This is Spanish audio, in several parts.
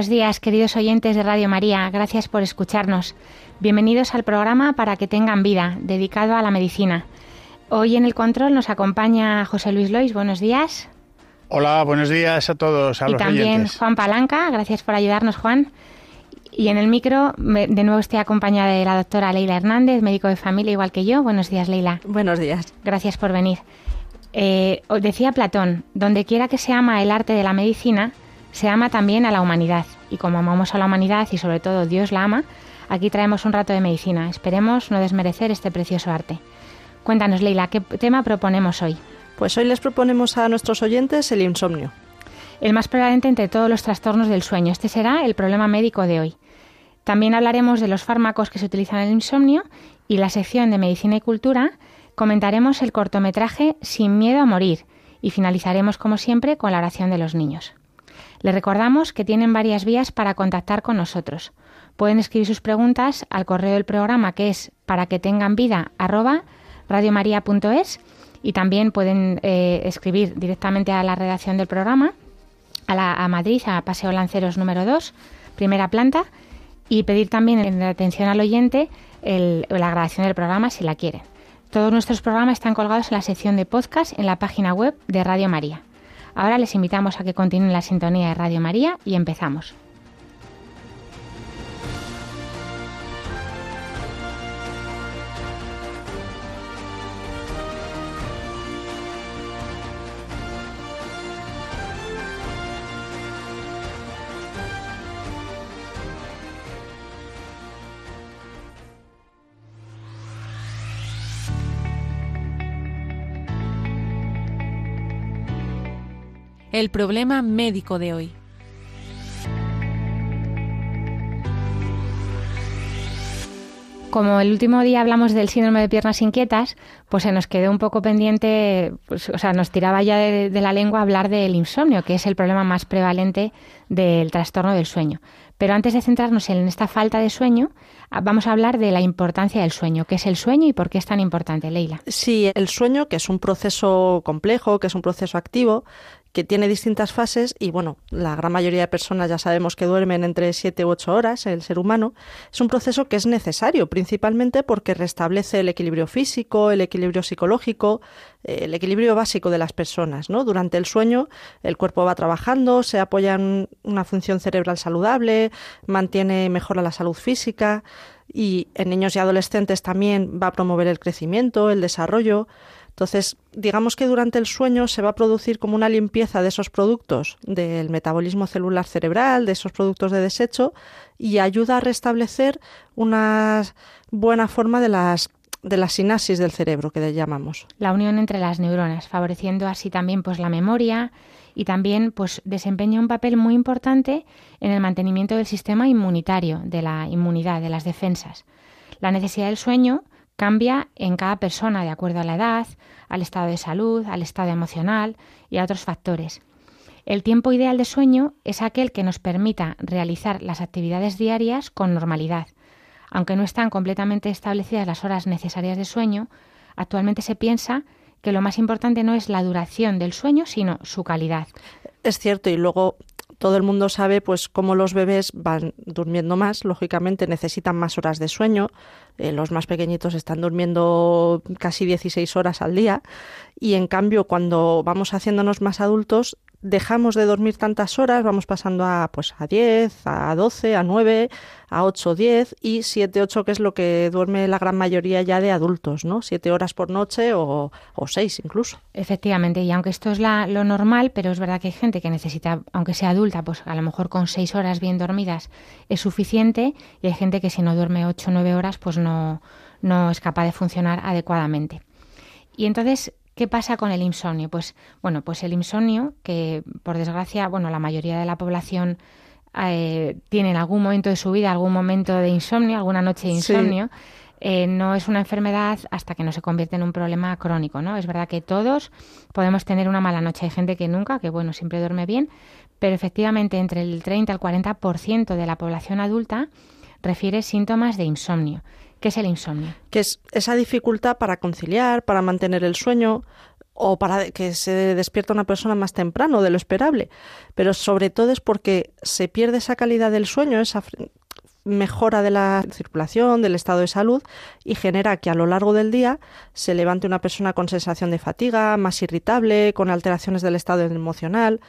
Buenos días, queridos oyentes de Radio María. Gracias por escucharnos. Bienvenidos al programa Para que tengan vida, dedicado a la medicina. Hoy en el control nos acompaña José Luis Lois. Buenos días. Hola, buenos días a todos. A y también Juan Palanca. Gracias por ayudarnos, Juan. Y en el micro, de nuevo estoy acompañada de la doctora Leila Hernández, médico de familia igual que yo. Buenos días, Leila. Buenos días. Gracias por venir. Eh, decía Platón, donde quiera que se ama el arte de la medicina, se ama también a la humanidad y como amamos a la humanidad y sobre todo Dios la ama, aquí traemos un rato de medicina. Esperemos no desmerecer este precioso arte. Cuéntanos, Leila, ¿qué tema proponemos hoy? Pues hoy les proponemos a nuestros oyentes el insomnio. El más prevalente entre todos los trastornos del sueño. Este será el problema médico de hoy. También hablaremos de los fármacos que se utilizan en el insomnio y la sección de medicina y cultura comentaremos el cortometraje Sin miedo a morir y finalizaremos como siempre con la oración de los niños. Les recordamos que tienen varias vías para contactar con nosotros. Pueden escribir sus preguntas al correo del programa que es para que tengan vida y también pueden eh, escribir directamente a la redacción del programa, a, la, a Madrid, a Paseo Lanceros número 2, primera planta, y pedir también en atención al oyente la grabación del programa si la quieren. Todos nuestros programas están colgados en la sección de podcast en la página web de Radio María. Ahora les invitamos a que continúen la sintonía de Radio María y empezamos. El problema médico de hoy. Como el último día hablamos del síndrome de piernas inquietas, pues se nos quedó un poco pendiente, pues, o sea, nos tiraba ya de, de, la lengua hablar del insomnio, que es el problema más prevalente del trastorno del sueño. Pero antes de centrarnos en esta falta de sueño, ah, vamos a hablar de la importancia del sueño. ¿Qué es el sueño y por qué es tan importante, Leila? Sí, el sueño, que es un proceso complejo, que es un proceso activo, que tiene distintas fases y bueno, la gran mayoría de personas ya sabemos que duermen entre 7 u 8 horas, el ser humano, es un proceso que es necesario principalmente porque restablece el equilibrio físico, el equilibrio psicológico, eh, el equilibrio básico de las personas, ¿no? Durante el sueño el cuerpo va trabajando, se apoya en una función cerebral saludable, mantiene mejora la salud física y en niños y adolescentes también va a promover el crecimiento, el desarrollo. Entonces, digamos que durante el sueño se va a producir como una limpieza de esos productos del metabolismo celular cerebral, de esos productos de desecho, y ayuda a restablecer una buena forma de las de la sinapsis del cerebro que le llamamos. La unión entre las neuronas, favoreciendo así también pues la memoria y también pues desempeña un papel muy importante en el mantenimiento del sistema inmunitario, de la inmunidad, de las defensas. La necesidad del sueño Cambia en cada persona de acuerdo a la edad, al estado de salud, al estado emocional y a otros factores. El tiempo ideal de sueño es aquel que nos permita realizar las actividades diarias con normalidad. Aunque no están completamente establecidas las horas necesarias de sueño, actualmente se piensa que lo más importante no es la duración del sueño, sino su calidad. Es cierto, y luego todo el mundo sabe pues cómo los bebés van durmiendo más, lógicamente necesitan más horas de sueño, eh, los más pequeñitos están durmiendo casi 16 horas al día y en cambio cuando vamos haciéndonos más adultos dejamos de dormir tantas horas, vamos pasando a pues a 10, a 12, a 9, a 8, 10 y 7, 8 que es lo que duerme la gran mayoría ya de adultos, ¿no? 7 horas por noche o, o 6 incluso. Efectivamente, y aunque esto es la, lo normal, pero es verdad que hay gente que necesita, aunque sea adulta, pues a lo mejor con 6 horas bien dormidas es suficiente y hay gente que si no duerme 8 o 9 horas pues no, no es capaz de funcionar adecuadamente. Y entonces, ¿Qué pasa con el insomnio? Pues bueno, pues el insomnio, que por desgracia, bueno, la mayoría de la población eh, tiene en algún momento de su vida algún momento de insomnio, alguna noche de insomnio. Eh, no es una enfermedad hasta que no se convierte en un problema crónico, ¿no? Es verdad que todos podemos tener una mala noche. Hay gente que nunca, que bueno, siempre duerme bien, pero efectivamente entre el 30 al 40% de la población adulta refiere síntomas de insomnio. ¿Qué es el insomnio? Que es esa dificultad para conciliar, para mantener el sueño o para que se despierta una persona más temprano de lo esperable. Pero sobre todo es porque se pierde esa calidad del sueño, esa mejora de la circulación, del estado de salud y genera que a lo largo del día se levante una persona con sensación de fatiga, más irritable, con alteraciones del estado emocional.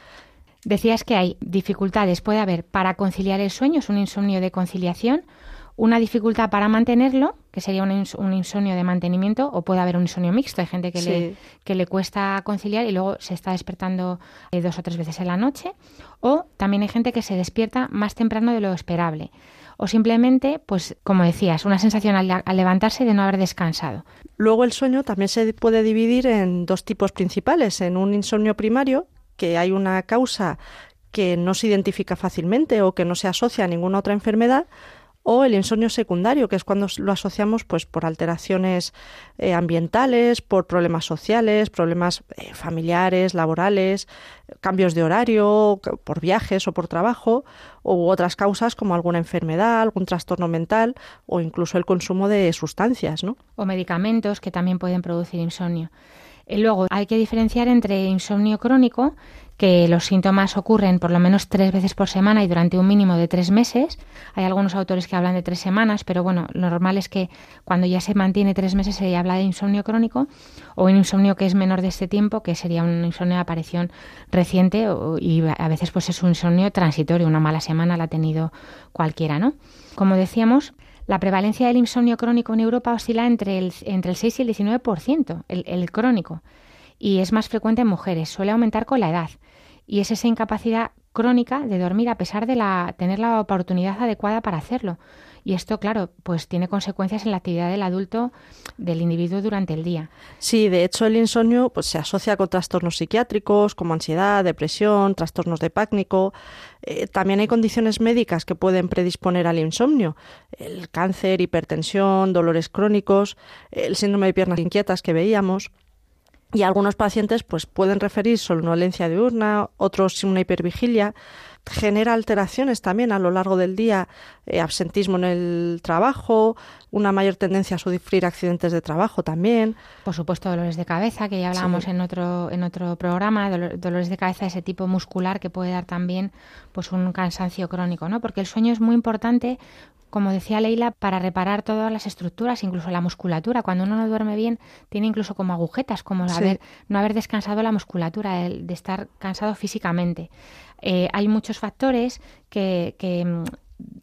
Decías que hay dificultades, puede haber para conciliar el sueño, es un insomnio de conciliación, una dificultad para mantenerlo, que sería un, insomnio de mantenimiento, o puede haber un insomnio mixto. Hay gente que, le, que le cuesta conciliar y luego se está despertando eh, dos o tres veces en la noche. O también hay gente que se despierta más temprano de lo esperable. O simplemente, pues como decías, una sensación al, al levantarse de no haber descansado. Luego el sueño también se puede dividir en dos tipos principales. En un insomnio primario, que hay una causa que no se identifica fácilmente o que no se asocia a ninguna otra enfermedad, o el insomnio secundario, que es cuando lo asociamos pues por alteraciones eh, ambientales, por problemas sociales, problemas eh, familiares, laborales, cambios de horario, por viajes o por trabajo, u otras causas como alguna enfermedad, algún trastorno mental o incluso el consumo de sustancias, ¿no? O medicamentos que también pueden producir insomnio. Y luego hay que diferenciar entre insomnio crónico, que los síntomas ocurren por lo menos tres veces por semana y durante un mínimo de tres meses. Hay algunos autores que hablan de tres semanas, pero bueno, lo normal es que cuando ya se mantiene tres meses se habla de insomnio crónico o un insomnio que es menor de este tiempo, que sería un insomnio de aparición reciente y a veces pues es un insomnio transitorio, una mala semana la ha tenido cualquiera, ¿no? Como decíamos, la prevalencia del insomnio crónico en Europa oscila entre el, entre el 6 y el 19%, el, el crónico, y es más frecuente en mujeres, suele aumentar con la edad y es esa incapacidad crónica de dormir a pesar de la, tener la oportunidad adecuada para hacerlo. Y esto, claro, pues tiene consecuencias en la actividad del adulto, del individuo durante el día. Sí, de hecho el insomnio pues, se asocia con trastornos psiquiátricos como ansiedad, depresión, trastornos de pánico. Eh, también hay condiciones médicas que pueden predisponer al insomnio. El cáncer, hipertensión, dolores crónicos, el síndrome de piernas inquietas que veíamos. Y algunos pacientes pues, pueden referir somnolencia diurna, otros una hipervigilia. Genera alteraciones también a lo largo del día, eh, absentismo en el trabajo, una mayor tendencia a sufrir accidentes de trabajo también. Por supuesto, dolores de cabeza, que ya hablábamos en otro en otro programa, dolores de cabeza ese tipo muscular que puede dar también pues un cansancio crónico, ¿no? Porque el sueño es muy importante como decía Leila, para reparar todas las estructuras, incluso la musculatura. Cuando uno no duerme bien, tiene incluso como agujetas, como haber, no haber descansado la musculatura, de estar cansado físicamente. Eh, hay muchos factores que, que mm,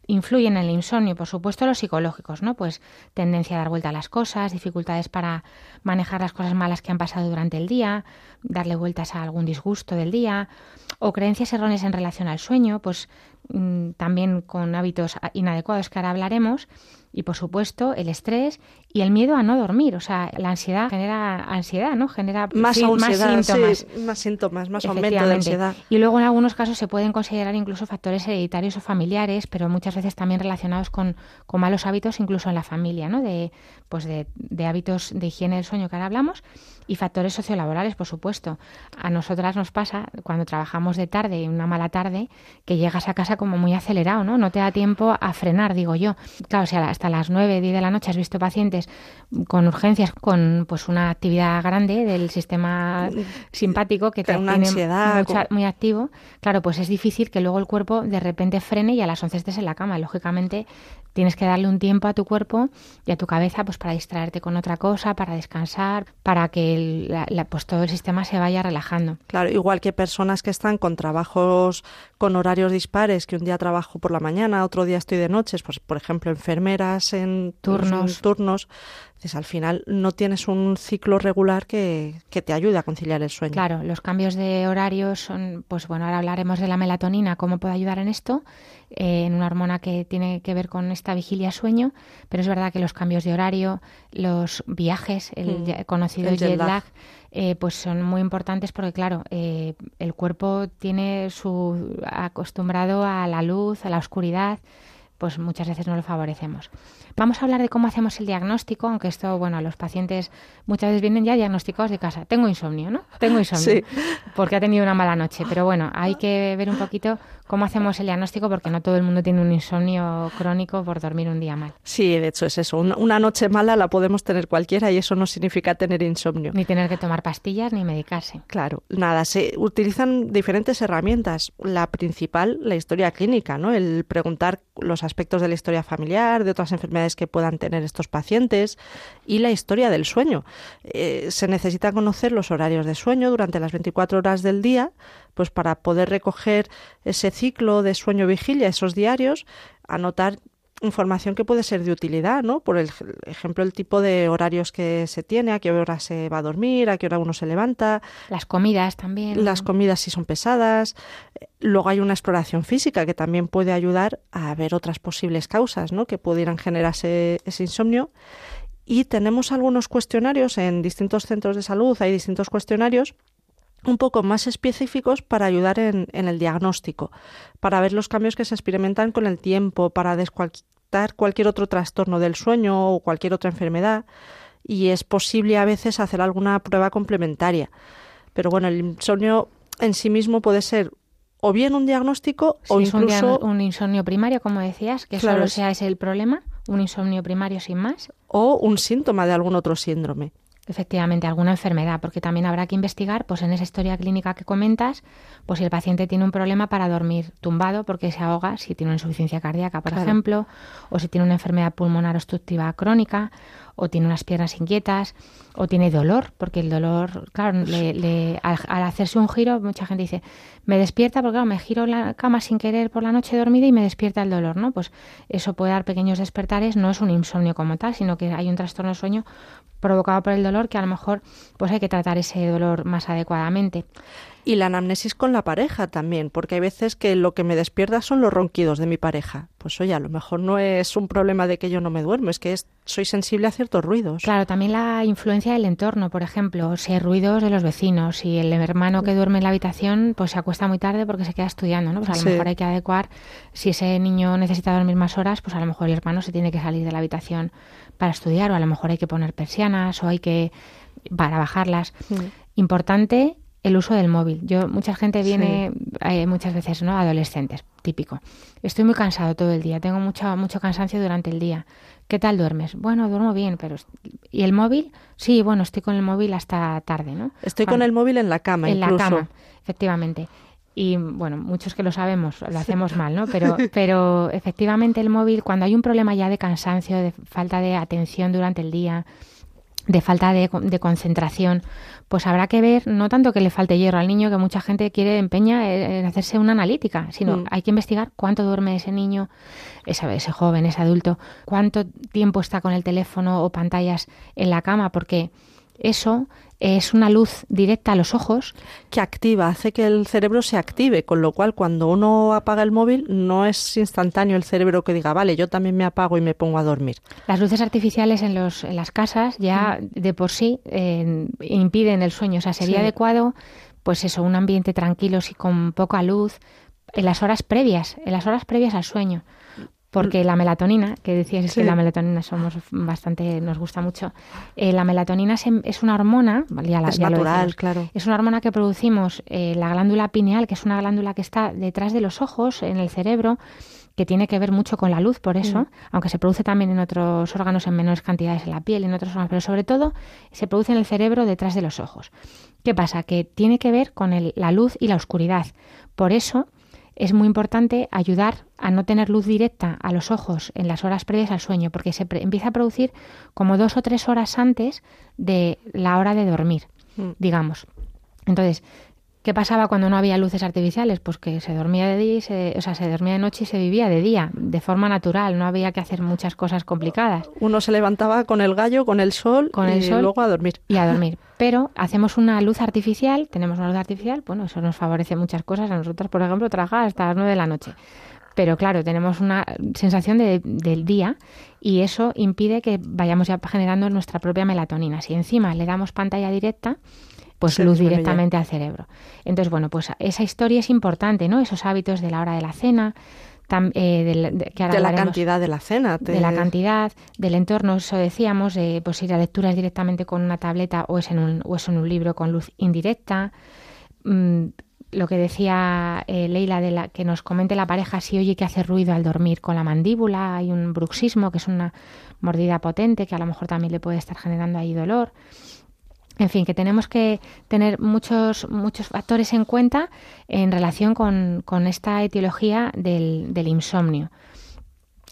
influyen en el insomnio, por supuesto los psicológicos, ¿no? Pues tendencia a dar vuelta a las cosas, dificultades para manejar las cosas malas que han pasado durante el día, darle vueltas a algún disgusto del día, o creencias erróneas en relación al sueño, pues mm, también con hábitos inadecuados que ahora hablaremos, y por supuesto el estrés y el miedo a no dormir. O sea, la ansiedad genera ansiedad, ¿no? Genera más, síntomas. más síntomas, más aumento de ansiedad. Y luego en algunos casos se pueden considerar incluso factores hereditarios o familiares, pero muchas veces también relacionados con, con malos hábitos incluso en la familia, ¿no? De, pues de, de hábitos de higiene del sueño que ahora hablamos y factores sociolaborales, por supuesto. A nosotras nos pasa cuando trabajamos de tarde, una mala tarde, que llegas a casa como muy acelerado, ¿no? No te da tiempo a frenar, digo yo. Claro, o sea, hasta las 9, 10 de la noche has visto pacientes con urgencias, con pues una actividad grande del sistema simpático que tiene ansiedad, muy activo, claro, pues es difícil que luego el cuerpo de repente frene y a las 11 estés en la cama. Lógicamente tienes que darle un tiempo a tu cuerpo y a tu cabeza pues para distraerte con otra cosa, para descansar, para que pues todo el sistema se vaya relajando. Claro, igual que personas que están con trabajos con horarios dispares, que un día trabajo por la mañana, otro día estoy de noches, pues por ejemplo enfermeras en turnos, turnos Entonces, al final no tienes un ciclo regular que, que, te ayude a conciliar el sueño. Claro, los cambios de horario son, pues bueno, ahora hablaremos de la melatonina, cómo puede ayudar en esto, eh, en una hormona que tiene que ver con esta vigilia-sueño, pero es verdad que los cambios de horario, los viajes, el mm. conocido jet, lag, eh, pues son muy importantes porque, claro, eh, el cuerpo tiene su acostumbrado a la luz, a la oscuridad, pues muchas veces no lo favorecemos. Vamos a hablar de cómo hacemos el diagnóstico, aunque esto, bueno, los pacientes muchas veces vienen ya diagnosticados de casa. Tengo insomnio, ¿no? Tengo insomnio. Porque ha tenido una mala noche. Pero bueno, hay que ver un poquito cómo hacemos el diagnóstico porque no todo el mundo tiene un insomnio crónico por dormir un día mal. Sí, de hecho es eso. Una noche mala la podemos tener cualquiera y eso no significa tener insomnio. Ni tener que tomar pastillas ni medicarse. Claro, nada. Se utilizan diferentes herramientas. La principal, la historia clínica, ¿no? El preguntar los aspectos de la historia familiar, de otras enfermedades que puedan tener estos pacientes y la historia del sueño. Eh, se necesita conocer los horarios de sueño durante las 24 horas del día pues para poder recoger ese ciclo de sueño-vigilia, esos diarios, anotar información que puede ser de utilidad, ¿no? Por el ejemplo, el tipo de horarios que se tiene, a qué hora se va a dormir, a qué hora uno se levanta. Las comidas también. Las comidas si son pesadas. Luego hay una exploración física que también puede ayudar a ver otras posibles causas, ¿no? Que pudieran generarse ese insomnio. Y tenemos algunos cuestionarios en distintos centros de salud, hay distintos cuestionarios un poco más específicos para ayudar en, el diagnóstico, para ver los cambios que se experimentan con el tiempo, para cualquier otro trastorno del sueño o cualquier otra enfermedad y es posible a veces hacer alguna prueba complementaria. Pero bueno, el insomnio en sí mismo puede ser o bien un diagnóstico o incluso un, insomnio primario, como decías, que solo sea ese el problema, un insomnio primario sin más, o un síntoma de algún otro síndrome efectivamente alguna enfermedad, porque también habrá que investigar, pues en esa historia clínica que comentas, pues si el paciente tiene un problema para dormir tumbado porque se ahoga, si tiene una insuficiencia cardíaca, por ejemplo, o si tiene una enfermedad pulmonar obstructiva crónica, o tiene unas piernas inquietas, o tiene dolor, porque el dolor, claro, le, al, hacerse un giro, mucha gente dice, me despierta porque claro, me giro la cama sin querer por la noche dormida y me despierta el dolor, ¿no? Pues eso puede dar pequeños despertares, no es un insomnio como tal, sino que hay un trastorno de sueño provocado por el dolor que a lo mejor pues hay que tratar ese dolor más adecuadamente. Y la anamnesis con la pareja también, porque hay veces que lo que me despierta son los ronquidos de mi pareja. Pues oye, a lo mejor no es un problema de que yo no me duermo, es que soy sensible a ciertos ruidos. Claro, también la influencia del entorno, por ejemplo, si hay ruidos de los vecinos, si el hermano que duerme en la habitación pues se acuesta muy tarde porque se queda estudiando, ¿no? Pues a lo mejor hay que adecuar, si ese niño necesita dormir más horas, pues a lo mejor el hermano se tiene que salir de la habitación para estudiar o a lo mejor hay que poner persianas o hay que para bajarlas. Mm. Importante el uso del móvil. Yo mucha gente viene eh, muchas veces, ¿no? Adolescentes, típico. Estoy muy cansado todo el día, tengo mucho mucho cansancio durante el día. ¿Qué tal duermes? Bueno, duermo bien, pero ¿y el móvil? Sí, bueno, estoy con el móvil hasta tarde, ¿no? Estoy con el móvil en la cama en la cama, efectivamente. Y bueno, muchos que lo sabemos, lo hacemos mal, ¿no? Pero, pero efectivamente el móvil, cuando hay un problema ya de cansancio, de falta de atención durante el día, de falta de, concentración, pues habrá que ver, no tanto que le falte hierro al niño, que mucha gente quiere empeña en hacerse una analítica, sino mm. hay que investigar cuánto duerme ese niño, ese, ese joven, ese adulto, cuánto tiempo está con el teléfono o pantallas en la cama, porque eso es una luz directa a los ojos. Que activa, hace que el cerebro se active, con lo cual cuando uno apaga el móvil no es instantáneo el cerebro que diga, vale, yo también me apago y me pongo a dormir. Las luces artificiales en, los, en las casas ya de por sí eh, impiden el sueño, o sea, sería adecuado, pues eso, un ambiente tranquilo, y con poca luz, en las horas previas, en las horas previas al sueño porque la melatonina, que decías es que la melatonina somos bastante, nos gusta mucho, eh, la melatonina es, una hormona, ya es natural, claro. Es una hormona que producimos eh, la glándula pineal, que es una glándula que está detrás de los ojos, en el cerebro, que tiene que ver mucho con la luz, por eso, mm. aunque se produce también en otros órganos en menores cantidades en la piel, en otros órganos, pero sobre todo se produce en el cerebro detrás de los ojos. ¿Qué pasa? Que tiene que ver con la luz y la oscuridad. Por eso, es muy importante ayudar a no tener luz directa a los ojos en las horas previas al sueño, porque se empieza a producir como dos o tres horas antes de la hora de dormir, mm. digamos. Entonces, ¿Qué pasaba cuando no había luces artificiales? Pues que se dormía de día, se, o sea, se dormía de noche y se vivía de día, de forma natural, no había que hacer muchas cosas complicadas. Uno se levantaba con el gallo, con el sol, con el y sol luego a dormir. Y a dormir. Pero hacemos una luz artificial, tenemos una luz artificial, bueno, eso nos favorece muchas cosas. A nosotros, por ejemplo, trabajar hasta las 9 de la noche. Pero claro, tenemos una sensación de, del día y eso impide que vayamos ya generando nuestra propia melatonina. Si encima le damos pantalla directa, pues luz directamente al cerebro. Entonces, bueno, pues esa historia es importante, ¿no? Esos hábitos de la hora de la cena, eh, de, que de la cantidad de la cena. De la cantidad, del entorno, eso decíamos, de pues ir a lecturas directamente con una tableta o es en un, o es en un libro con luz indirecta. Mm, lo que decía eh, Leila de la que nos comente la pareja si oye que hace ruido al dormir con la mandíbula, hay un bruxismo que es una mordida potente que a lo mejor también le puede estar generando ahí dolor. En fin, que tenemos que tener muchos, muchos factores en cuenta en relación con, con esta etiología del, del insomnio.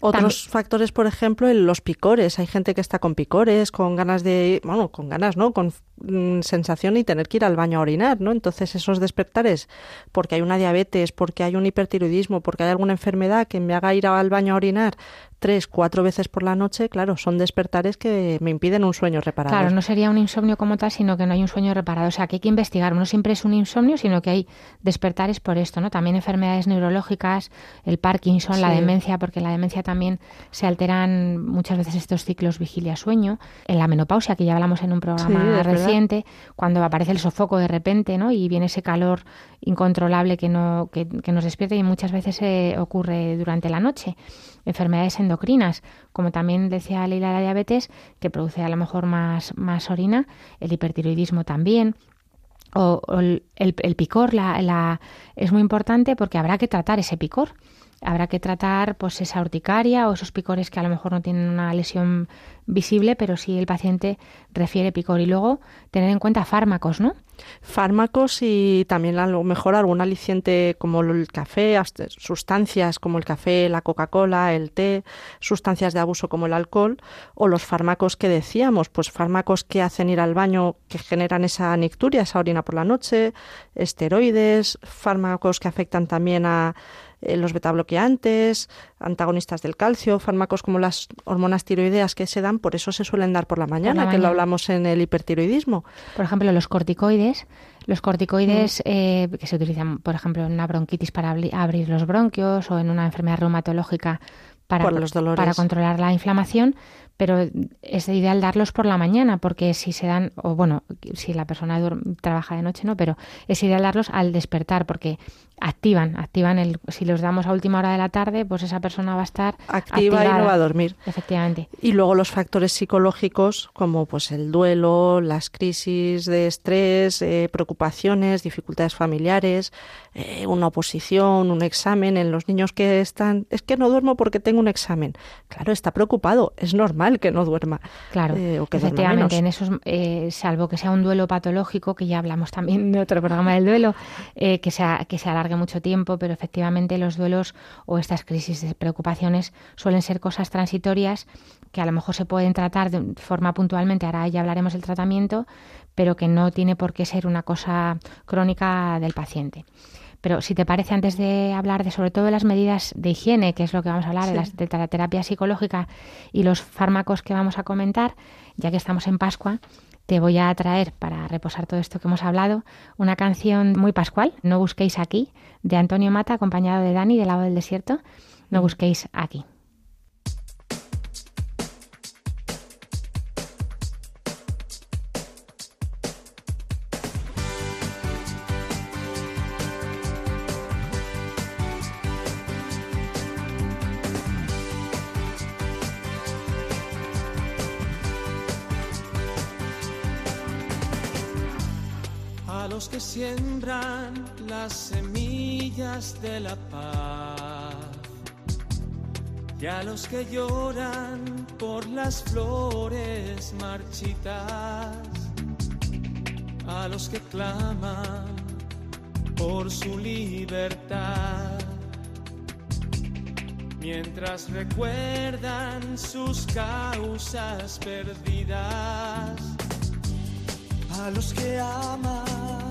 Otros factores, por ejemplo, los picores. Hay gente que está con picores, con ganas de, bueno, con ganas, ¿no? Con mm, sensación y tener que ir al baño a orinar, ¿no? Entonces esos despertares, porque hay una diabetes, porque hay un hipertiroidismo, porque hay alguna enfermedad que me haga ir al baño a orinar tres, cuatro veces por la noche, claro, son despertares que me impiden un sueño reparado. Claro, no sería un insomnio como tal, sino que no hay un sueño reparado. O sea, que hay que investigar. No siempre es un insomnio, sino que hay despertares por esto, ¿no? También enfermedades neurológicas, el Parkinson, la demencia, porque la demencia también se alteran muchas veces estos ciclos vigilia-sueño. En la menopausia, que ya hablamos en un programa reciente, cuando aparece el sofoco de repente, ¿no? Y viene ese calor incontrolable que, no, que, nos despierta y muchas veces se ocurre durante la noche. Enfermedades endocrinas, como también decía Leila la diabetes, que produce a lo mejor más, más orina, el hipertiroidismo también, o, el, el, picor la, la, es muy importante porque habrá que tratar ese picor. Habrá que tratar pues esa urticaria o esos picores que a lo mejor no tienen una lesión visible, pero sí el paciente refiere picor. Y luego tener en cuenta fármacos, ¿no? Fármacos y también a lo mejor algún aliciente como el café, sustancias como el café, la Coca-Cola, el té, sustancias de abuso como el alcohol o los fármacos que decíamos, pues fármacos que hacen ir al baño, que generan esa nicturia, esa orina por la noche, esteroides, fármacos que afectan también a eh, los betabloqueantes, antagonistas del calcio, fármacos como las hormonas tiroideas que se dan, por eso se suelen dar por la mañana, que lo hablamos en el hipertiroidismo. Por ejemplo, los corticoides, los corticoides mm. eh, que se utilizan, por ejemplo, en una bronquitis para abrir los bronquios o en una enfermedad reumatológica para, para controlar la inflamación, pero es ideal darlos por la mañana porque si se dan, o bueno, si la persona trabaja de noche, no, pero es ideal darlos al despertar porque activan, activan el, si los damos a última hora de la tarde, pues esa persona va a estar activa y no va a dormir. Efectivamente. Y luego los factores psicológicos como pues el duelo, las crisis de estrés, eh, preocupaciones, dificultades familiares, eh, una oposición, un examen en los niños que están, es que no duermo porque tengo un examen. Claro, está preocupado, es normal que no duerma. Claro, eh, efectivamente, en esos, eh, salvo que sea un duelo patológico, que ya hablamos también de otro programa del duelo, eh, que, sea, que se alargue mucho tiempo, pero efectivamente los duelos o estas crisis de preocupaciones suelen ser cosas transitorias que a lo mejor se pueden tratar de forma puntualmente, ahora ya hablaremos del tratamiento, pero que no tiene por qué ser una cosa crónica del paciente. Pero si te parece, antes de hablar de sobre todo de las medidas de higiene, que es lo que vamos a hablar, de, la terapia psicológica y los fármacos que vamos a comentar, ya que estamos en Pascua, te voy a traer, para reposar todo esto que hemos hablado, una canción muy pascual, No busquéis aquí, de Antonio Mata, acompañado de Dani, del lado del desierto. No busquéis aquí. Que lloran por las flores marchitas, a los que claman por su libertad, mientras recuerdan sus causas perdidas, a los que aman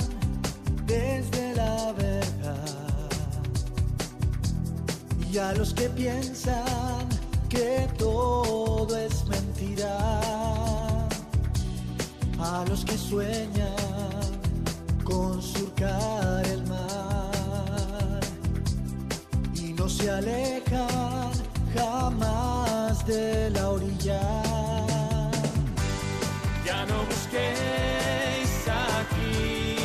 desde la verdad. Y a los que piensan que todo es mentira, a los que sueñan con surcar el mar y no se alejan jamás de la orilla. Ya no busquéis aquí,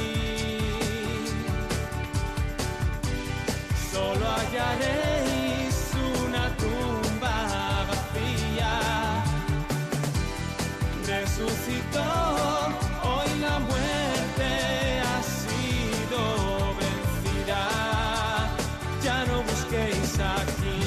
solo hallaréis Ya no busquéis aquí.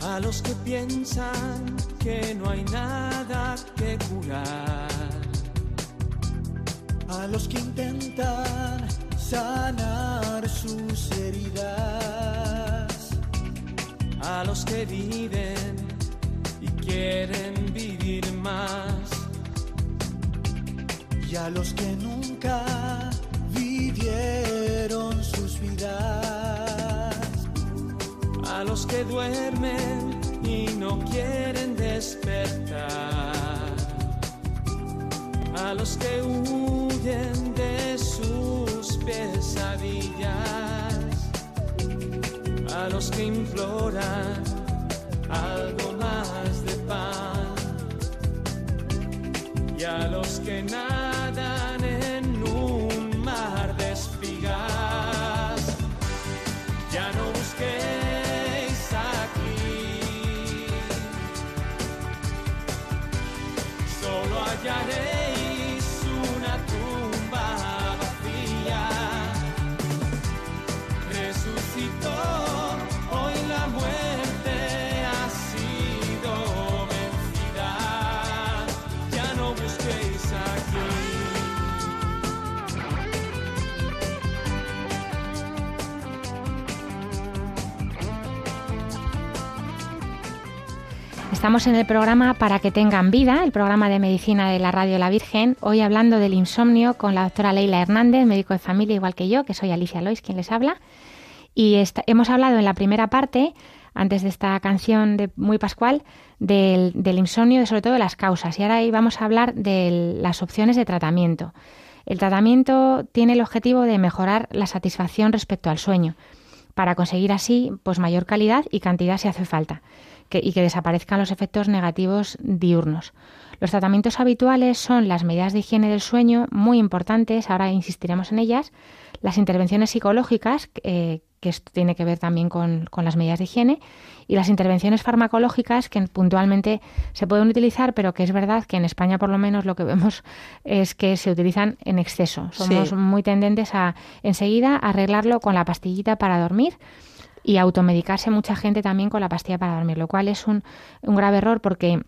A los que piensan que no hay nada que curar. A los que intentan sanar sus heridas. A los que viven y quieren vivir más. Y a los que nunca vivieron sus vidas. A los que duermen y no quieren despertar. A los que huyen de sus pesadillas. A los que imploran algo más de pan. Y a los que nadan Estamos en el programa Para que tengan vida, el programa de medicina de la Radio La Virgen, hoy hablando del insomnio con la doctora Leila Hernández, médico de familia igual que yo, que soy Alicia Lois quien les habla. Y hemos hablado en la primera parte, antes de esta canción de muy pascual, del, del insomnio, sobre todo de las causas. Y ahora vamos a hablar de las opciones de tratamiento. El tratamiento tiene el objetivo de mejorar la satisfacción respecto al sueño, para conseguir así pues mayor calidad y cantidad si hace falta que- y que desaparezcan los efectos negativos diurnos. Los tratamientos habituales son las medidas de higiene del sueño, muy importantes, ahora insistiremos en ellas, las intervenciones psicológicas, eh, que esto tiene que ver también con, con las medidas de higiene, y las intervenciones farmacológicas que puntualmente se pueden utilizar, pero que es verdad que en España por lo menos lo que vemos es que se utilizan en exceso. Somos Sí. muy tendentes a enseguida arreglarlo con la pastillita para dormir y automedicarse mucha gente también con la pastilla para dormir, lo cual es un, un grave error porque,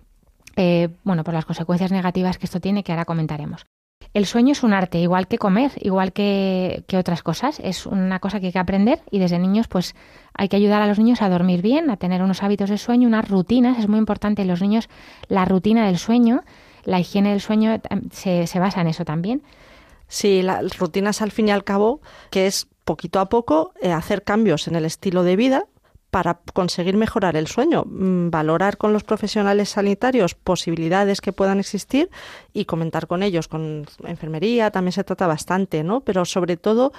eh, bueno, por las consecuencias negativas que esto tiene, que ahora comentaremos. El sueño es un arte, igual que comer, igual que, que otras cosas. Es una cosa que hay que aprender y desde niños, pues hay que ayudar a los niños a dormir bien, a tener unos hábitos de sueño, unas rutinas. Es muy importante en los niños la rutina del sueño. La higiene del sueño se, se basa en eso también. Sí, las rutinas al fin y al cabo, que es poquito a poco eh, hacer cambios en el estilo de vida para conseguir mejorar el sueño, mm, valorar con los profesionales sanitarios posibilidades que puedan existir y comentar con ellos, con enfermería también se trata bastante, ¿no? Pero sobre todo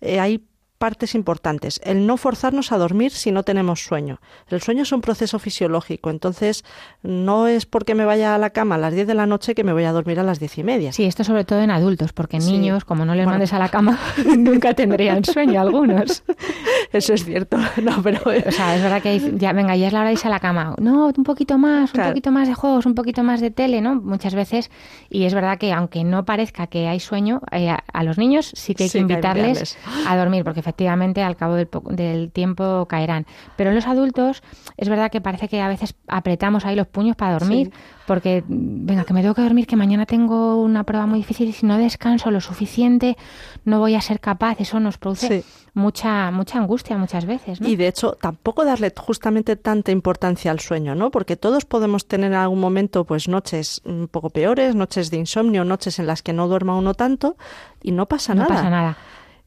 eh, hay partes importantes. El no forzarnos a dormir si no tenemos sueño. El sueño es un proceso fisiológico, entonces no es porque me vaya a la cama a las 10 de la noche que me voy a dormir a las diez y media. Sí, esto sobre todo en adultos, porque Sí. niños, como no les Bueno. mandes a la cama, nunca tendrían sueño algunos. Eso es cierto. No, pero O sea, es verdad que hay- ya, venga, ya es la hora de irse a la cama. No, un poquito más, un Claro. poquito más de juegos, un poquito más de tele, ¿no? Muchas veces. Y es verdad que aunque no parezca que hay sueño, eh, a, a los niños sí que hay Sí que que hay que invitarles enviarles. a dormir, porque efectivamente al cabo del, del tiempo caerán. Pero en los adultos es verdad que parece que a veces apretamos ahí los puños para dormir, Sí. porque venga, que me tengo que dormir, que mañana tengo una prueba muy difícil y si no descanso lo suficiente no voy a ser capaz. Eso nos produce Sí. mucha mucha angustia muchas veces, ¿no? Y de hecho, tampoco darle justamente tanta importancia al sueño, ¿no? Porque todos podemos tener en algún momento, pues, noches un poco peores, noches de insomnio, noches en las que no duerma uno tanto, y no pasa no nada. pasa nada.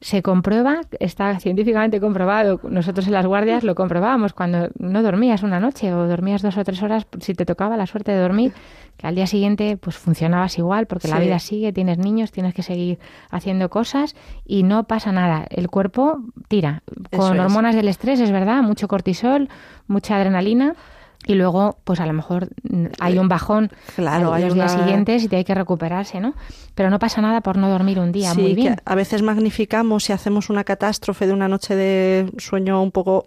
Se comprueba, está científicamente comprobado. Nosotros en las guardias lo comprobábamos cuando no dormías una noche o dormías dos o tres horas, si te tocaba la suerte de dormir, que al día siguiente pues funcionabas igual, porque la vida sigue, tienes niños, tienes que seguir haciendo cosas y no pasa nada. El cuerpo tira. Eso Con es. hormonas del estrés, es verdad, mucho cortisol, mucha adrenalina. Y luego, pues a lo mejor mm, hay un bajón Claro, hay los días siguientes y te hay que recuperarse, ¿no? Pero no pasa nada por no dormir un día sí, muy bien. que a veces magnificamos y hacemos una catástrofe de una noche de sueño un poco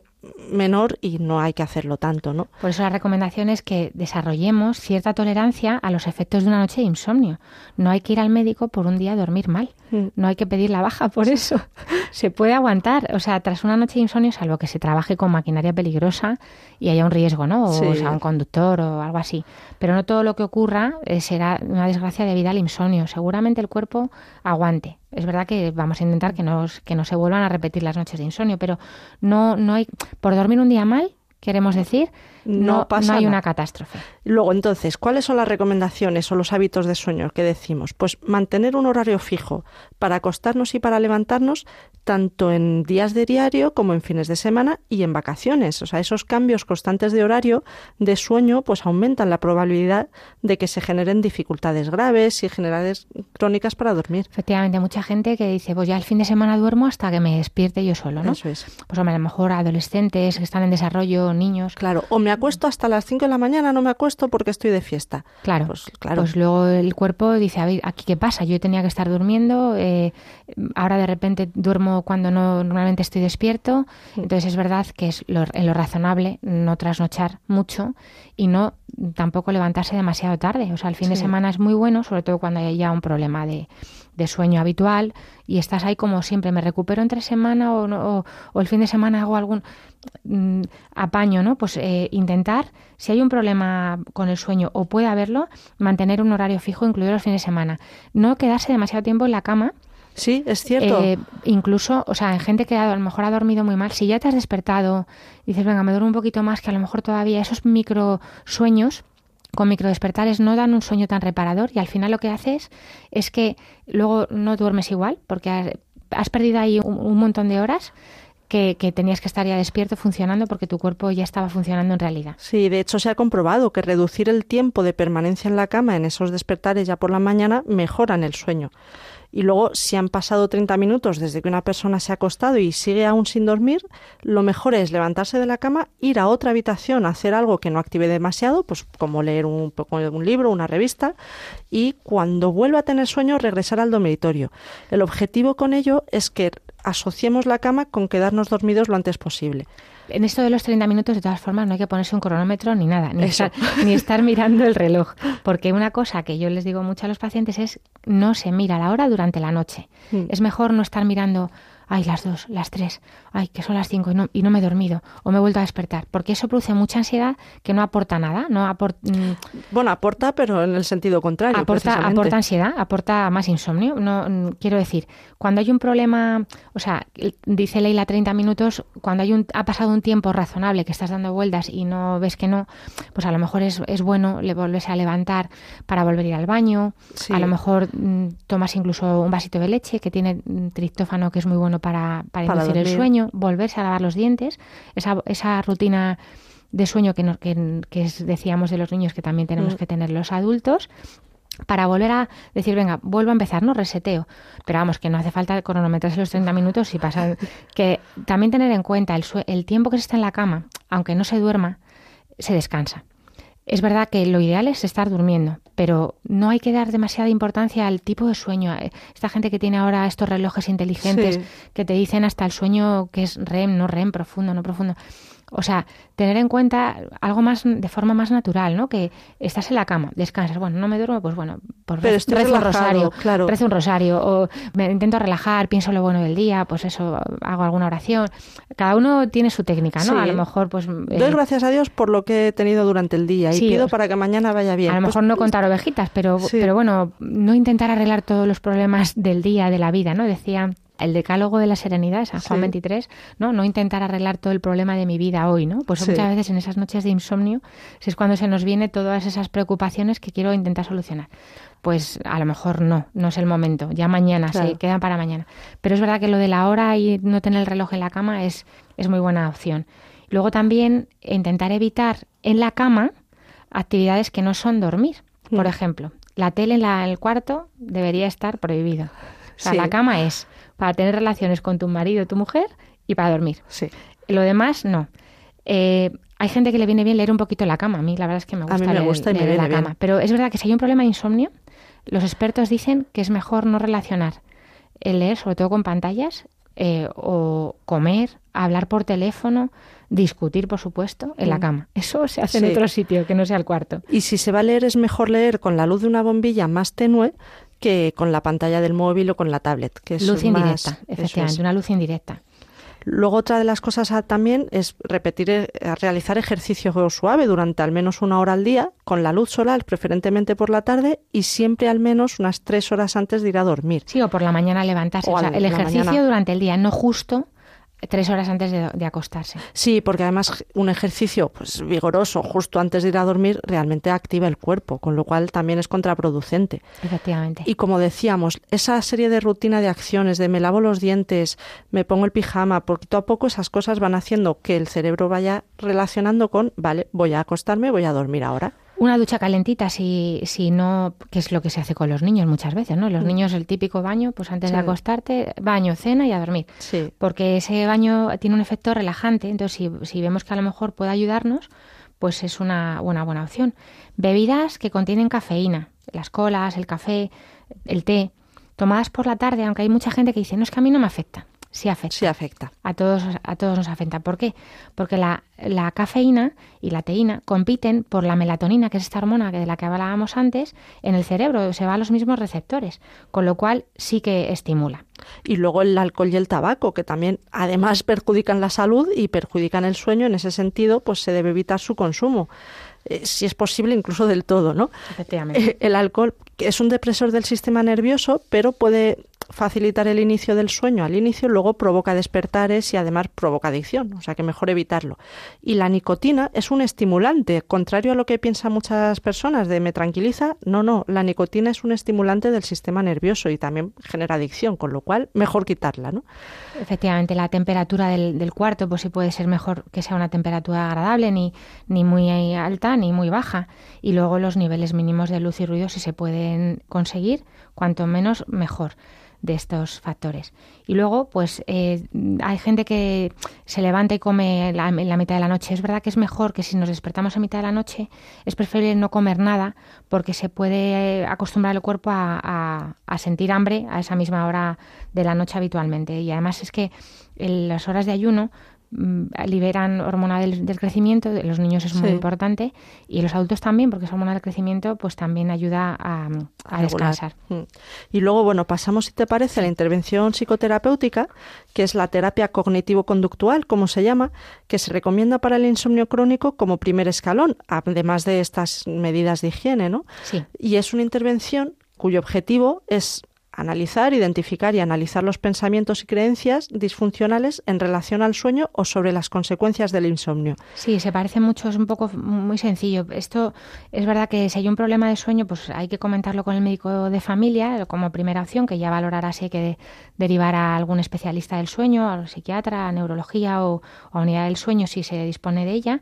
menor y no hay que hacerlo tanto, ¿no? Por eso la recomendación es que desarrollemos cierta tolerancia a los efectos de una noche de insomnio. No hay que ir al médico por un día a dormir mal. Mm. No hay que pedir la baja por eso. Se puede aguantar. O sea, tras una noche de insomnio, salvo que se trabaje con maquinaria peligrosa y haya un riesgo, ¿no? O, Sí. sea, un conductor o algo así. Pero no todo lo que ocurra eh, será una desgracia debida al insomnio. Seguramente el cuerpo aguante. Es verdad que vamos a intentar que no, que no se vuelvan a repetir las noches de insomnio, pero no, no hay, por dormir un día mal, queremos decir, No no, pasa no hay nada. una catástrofe. Luego, entonces, ¿cuáles son las recomendaciones o los hábitos de sueño que decimos? Pues mantener un horario fijo para acostarnos y para levantarnos, tanto en días de diario como en fines de semana y en vacaciones. O sea, esos cambios constantes de horario de sueño, pues aumentan la probabilidad de que se generen dificultades graves y enfermedades crónicas para dormir. Efectivamente, mucha gente que dice, pues ya el fin de semana duermo hasta que me despierte yo solo, ¿no? Eso es. Pues a lo mejor adolescentes que están en desarrollo, niños, Claro, o me acuesto hasta las 5 de la mañana, no me acuesto porque estoy de fiesta. Claro, Pues claro. Pues luego el cuerpo dice, a ver, ¿aquí qué pasa? Yo tenía que estar durmiendo, eh, ahora de repente duermo cuando no normalmente estoy despierto. Entonces es verdad que es lo, en lo razonable no trasnochar mucho y no tampoco levantarse demasiado tarde. O sea, el fin de semana es muy bueno, sobre todo cuando hay ya un problema de, de sueño habitual y estás ahí como siempre, me recupero entre semana o, o el fin de semana hago algún mm, apaño, ¿no? Pues eh, intentar, si hay un problema con el sueño o puede haberlo, mantener un horario fijo, incluido los fines de semana. No quedarse demasiado tiempo en la cama, Sí, es cierto. eh, incluso, o sea, en gente que a lo mejor ha dormido muy mal, si ya te has despertado, dices, venga, me duermo un poquito más, que a lo mejor todavía esos micro sueños con microdespertares no dan un sueño tan reparador y al final lo que haces es que luego no duermes igual porque has, perdido ahí un, un montón de horas que, que tenías que estar ya despierto funcionando porque tu cuerpo ya estaba funcionando en realidad. Sí, de hecho se ha comprobado que reducir el tiempo de permanencia en la cama en esos despertares ya por la mañana mejoran el sueño. Y luego, si han pasado 30 minutos desde que una persona se ha acostado y sigue aún sin dormir, lo mejor es levantarse de la cama, ir a otra habitación, hacer algo que no active demasiado, pues como leer un, un libro, una revista, y cuando vuelva a tener sueño, regresar al dormitorio. El objetivo con ello es que asociemos la cama con quedarnos dormidos lo antes posible. En esto de los 30 minutos, de todas formas, no hay que ponerse un cronómetro ni nada, ni Eso. estar, ni estar mirando el reloj. Porque una cosa que yo les digo mucho a los pacientes es no se mira la hora durante la noche. Mm. Es mejor no estar mirando, ay, las dos, las tres, ay, que son las cinco y no, y no me he dormido o me he vuelto a despertar. Porque eso produce mucha ansiedad que no aporta nada, no aporta... Bueno, aporta, pero en el sentido contrario. aporta, aporta ansiedad, aporta más insomnio. No, mm, quiero decir, cuando hay un problema, o sea, dice Leila 30 minutos, cuando hay un, ha pasado un tiempo razonable que estás dando vueltas y no ves que no, pues a lo mejor es, es bueno le volverse a levantar para volver a ir al baño. Sí. A lo mejor mm, tomas incluso un vasito de leche que tiene mm, triptófano que es muy bueno para, para, Para inducir el sueño, volverse a lavar los dientes, esa, esa rutina de sueño que, nos, que, que es- decíamos de los niños que también tenemos Mm. que tener los adultos para volver a decir, venga, vuelvo a empezar, no reseteo. Pero vamos, que no hace falta cronometrarse los 30 minutos y pasar. Que también tener en cuenta el, sue- el tiempo que se está en la cama, aunque no se duerma, se descansa. Es verdad que lo ideal es estar durmiendo, pero no hay que dar demasiada importancia al tipo de sueño. Eh, Esta gente que tiene ahora estos relojes inteligentes Sí. que te dicen hasta el sueño que es REM, no REM, profundo, no profundo. O sea, tener en cuenta algo más de forma más natural, ¿no? Que estás en la cama, descansas, bueno, no me duermo, pues bueno, pues Pero rezo un relajado, rosario, claro. rezo un rosario, o me intento relajar, pienso lo bueno del día, pues eso, hago alguna oración. Cada uno tiene su técnica, ¿no? Sí. A lo mejor, pues... Doy eh, gracias a Dios por lo que he tenido durante el día y Sí, pido para que mañana vaya bien. A lo Pues, mejor no contar ovejitas, pero, Sí. pero bueno, no intentar arreglar todos los problemas del día, de la vida, ¿no? Decía el decálogo de la serenidad, San Juan Sí. 23, ¿no? No intentar arreglar todo el problema de mi vida hoy, ¿no? Pues Sí. muchas veces en esas noches de insomnio es cuando se nos viene todas esas preocupaciones que quiero intentar solucionar. Pues a lo mejor no, no es el momento, ya mañana, Claro. se queda para mañana. Pero es verdad que lo de la hora y no tener el reloj en la cama es, es muy buena opción. Luego también intentar evitar en la cama actividades que no son dormir. Por Mm. ejemplo, la tele en la- el cuarto debería estar prohibido. O sea, Sí. la cama es para tener relaciones con tu marido o tu mujer y para dormir. Sí. Lo demás, no. Eh, hay gente que le viene bien leer un poquito en la cama. A mí la verdad es que me A gusta mí me leer, gusta y me leer en la bien. cama. Pero es verdad que si hay un problema de insomnio, los expertos dicen que es mejor no relacionar el leer, sobre todo con pantallas, eh, o comer, hablar por teléfono, discutir, por supuesto, en la Mm. cama. Eso se hace en otro sitio que no sea el cuarto. Y si se va a leer es mejor leer con la luz de una bombilla más tenue que con la pantalla del móvil o con la tablet. Que es Luz indirecta, efectivamente, es. una luz indirecta. Luego otra de las cosas también es repetir, eh, realizar ejercicio suave durante al menos una hora al día, con la luz solar, preferentemente por la tarde, y siempre al menos unas tres horas antes de ir a dormir. Sí, o por la mañana levantarse. O O sea, el ejercicio mañana. durante el día, no justo tres horas antes de, de acostarse. Sí, porque además un ejercicio pues vigoroso justo antes de ir a dormir realmente activa el cuerpo, con lo cual también es contraproducente. Efectivamente. Y como decíamos, esa serie de rutina de acciones, de me lavo los dientes, me pongo el pijama, poquito a poco esas cosas van haciendo que el cerebro vaya relacionando con, vale, voy a acostarme, voy a dormir ahora. Una ducha calentita, si, si no, que es lo que se hace con los niños muchas veces, ¿no? Los niños, el típico baño, pues antes de Mm. Acostarte, baño, cena y a dormir. Sí. Porque ese baño tiene un efecto relajante, entonces si, si vemos que a lo mejor puede ayudarnos, pues es una buena, buena opción. Bebidas que contienen cafeína, las colas, el café, el té, tomadas por la tarde, aunque hay mucha gente que dice, no es que a mí no me afecta. Sí afecta. Sí afecta. A todos, a todos nos afecta. ¿Por qué? Porque la, la cafeína y la teína compiten por la melatonina, que es esta hormona que- de la que hablábamos antes, en el cerebro, se va a los mismos receptores, con lo cual sí que estimula. Y luego el alcohol y el tabaco, que también además perjudican la salud y perjudican el sueño. En ese sentido, pues se debe evitar su consumo. Eh, si es posible, incluso del todo, ¿no? Efectivamente. Eh, El alcohol es un depresor del sistema nervioso, pero puede facilitar el inicio del sueño al inicio, luego provoca despertares y además provoca adicción, o sea que mejor evitarlo. Y la nicotina es un estimulante, contrario a lo que piensan muchas personas de me tranquiliza, no, no, la nicotina es un estimulante del sistema nervioso y también genera adicción, con lo cual mejor quitarla, ¿no? Efectivamente, la temperatura del, cuarto, pues sí puede ser mejor que sea una temperatura agradable, ni, ni muy alta ni muy baja. Y luego los niveles mínimos de luz y ruido, si se pueden conseguir, cuanto menos mejor de estos factores. Y luego, pues eh, hay gente que se levanta y come la- en la mitad de la noche. Es verdad que es mejor que si nos despertamos a mitad de la noche, es preferible no comer nada porque se puede eh, acostumbrar el cuerpo a, a- a sentir hambre a esa misma hora de la noche habitualmente. Y además es que en las horas de ayuno liberan hormona del, del crecimiento, de los niños es muy importante, y los adultos también, porque esa hormona del crecimiento pues también ayuda a, a descansar. Mm. Y luego, bueno, pasamos, si te parece, a la intervención psicoterapéutica, que es la terapia cognitivo-conductual, como se llama, que se recomienda para el insomnio crónico como primer escalón, además de estas medidas de higiene, ¿no? Sí. Y es una intervención cuyo objetivo es analizar, identificar y analizar los pensamientos y creencias disfuncionales en relación al sueño o sobre las consecuencias del insomnio. Sí, se parece mucho, es un poco muy sencillo. Esto es verdad que si hay un problema de sueño, pues hay que comentarlo con el médico de familia como primera opción, que ya valorará si hay que de- derivar a algún especialista del sueño, a psiquiatra, a neurología o a unidad del sueño si se dispone de ella.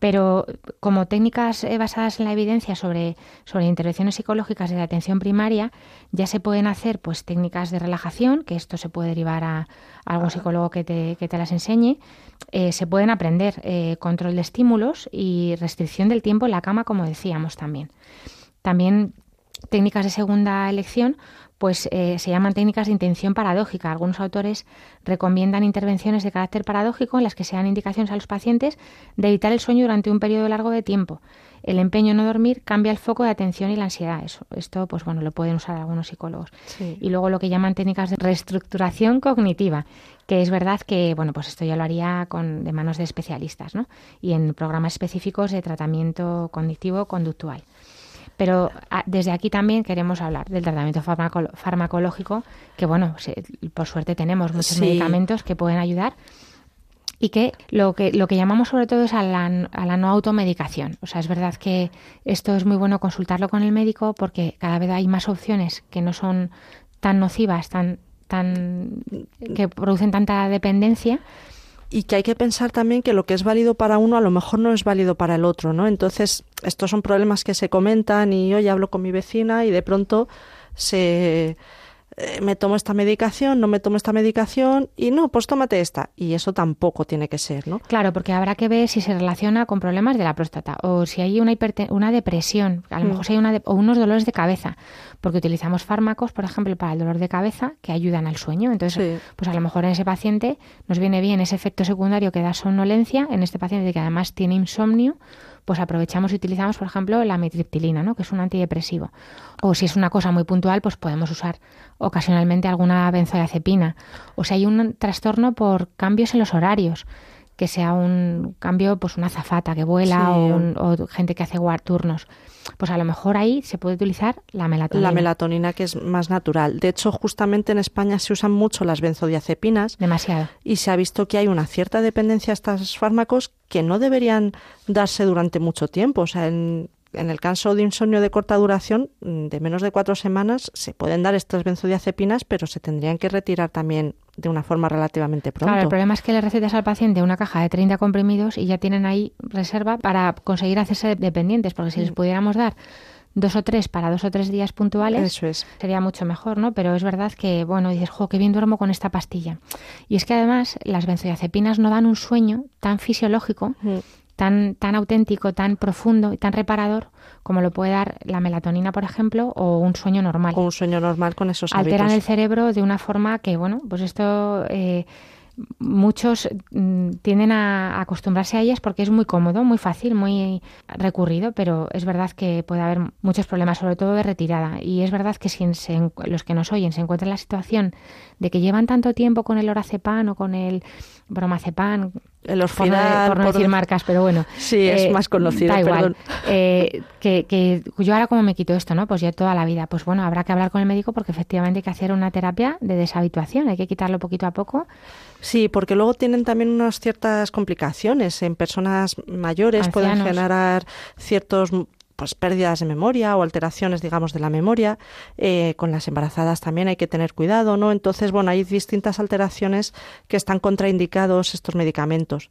Pero como técnicas eh, basadas en la evidencia sobre, sobre intervenciones psicológicas de la atención primaria, ya se pueden hacer pues técnicas de relajación, que esto se puede derivar a, a algún psicólogo que te, que te las enseñe. Eh, se pueden aprender eh, control de estímulos y restricción del tiempo en la cama, como decíamos también. También técnicas de segunda elección, pues eh, se llaman técnicas de intención paradójica. Algunos autores recomiendan intervenciones de carácter paradójico en las que se dan indicaciones a los pacientes de evitar el sueño durante un periodo largo de tiempo. El empeño en no dormir cambia el foco de atención y la ansiedad. Eso, esto, pues bueno, lo pueden usar algunos psicólogos. Sí. Y luego lo que llaman técnicas de reestructuración cognitiva, que es verdad que, bueno, pues esto ya lo haría con, de manos de especialistas, ¿no? Y en programas específicos de tratamiento cognitivo-conductual. Pero a- desde aquí también queremos hablar del tratamiento farmaco- farmacológico, que bueno, se- por suerte tenemos muchos Sí. medicamentos que pueden ayudar y que lo que lo que llamamos sobre todo es a la, a la no automedicación. O sea, es verdad que esto es muy bueno consultarlo con el médico porque cada vez hay más opciones que no son tan nocivas, tan tan que producen tanta dependencia. Y que hay que pensar también que lo que es válido para uno a lo mejor no es válido para el otro, ¿no? Entonces, estos son problemas que se comentan y hoy hablo con mi vecina y de pronto se eh, me tomo esta medicación, no me tomo esta medicación y no, pues tómate esta y eso tampoco tiene que ser, ¿no? Claro, porque habrá que ver si se relaciona con problemas de la próstata o si hay una, una depresión, a lo Mm. mejor si hay una de- o unos dolores de cabeza, porque utilizamos fármacos, por ejemplo, para el dolor de cabeza que ayudan al sueño. Entonces, Sí. pues a lo mejor en ese paciente nos viene bien ese efecto secundario que da somnolencia, en este paciente que además tiene insomnio, pues aprovechamos y utilizamos, por ejemplo, la mitriptilina, ¿no? que es un antidepresivo. O si es una cosa muy puntual, pues podemos usar ocasionalmente alguna benzodiazepina. O si hay un trastorno por cambios en los horarios, que sea un cambio, pues una zafata que vuela Sí. o, un- o gente que hace turnos. Pues a lo mejor ahí se puede utilizar la melatonina. La melatonina que es más natural. De hecho, justamente en España se usan mucho las benzodiazepinas Demasiado. y se ha visto que hay una cierta dependencia a estos fármacos que no deberían darse durante mucho tiempo. O sea, en, en el caso de insomnio de corta duración, mm, de menos de cuatro semanas, se pueden dar estas benzodiazepinas, pero se tendrían que retirar también de una forma relativamente pronto. Claro, el problema es que le recetas al paciente una caja de 30 comprimidos y ya tienen ahí reserva para conseguir hacerse dependientes, porque si les pudiéramos dar dos o tres para dos o tres días puntuales, Eso es. sería mucho mejor, ¿no? Pero es verdad que, bueno, dices, jo, qué bien duermo con esta pastilla. Y es que además las benzodiazepinas no dan un sueño tan fisiológico, Mm. Tan, tan auténtico, tan profundo y tan reparador como lo puede dar la melatonina, por ejemplo, o un sueño normal O un sueño normal con esos alteran el hábitos. cerebro de una forma que, bueno, pues esto eh, muchos mm, tienden a acostumbrarse a ellas porque es muy cómodo, muy fácil, muy recurrido, pero es verdad que puede haber muchos problemas, sobre todo de retirada. Y es verdad que si se los que nos oyen se encuentran en la situación de que llevan tanto tiempo con el orazepam o con el bromazepam, El por no, orfidal, por no por- decir marcas, pero bueno. Sí, es más conocido, Da igual. Eh, que, que yo ahora como me quito esto, ¿no? Pues yo toda la vida. Pues bueno, habrá que hablar con el médico porque efectivamente hay que hacer una terapia de deshabituación. Hay que quitarlo poquito a poco. Sí, porque luego tienen también unas ciertas complicaciones. En personas mayores pueden generar ciertos pues pérdidas de memoria o alteraciones, digamos, de la memoria. Eh, con las embarazadas también hay que tener cuidado, ¿no? Entonces, bueno, hay distintas alteraciones que están contraindicados estos medicamentos.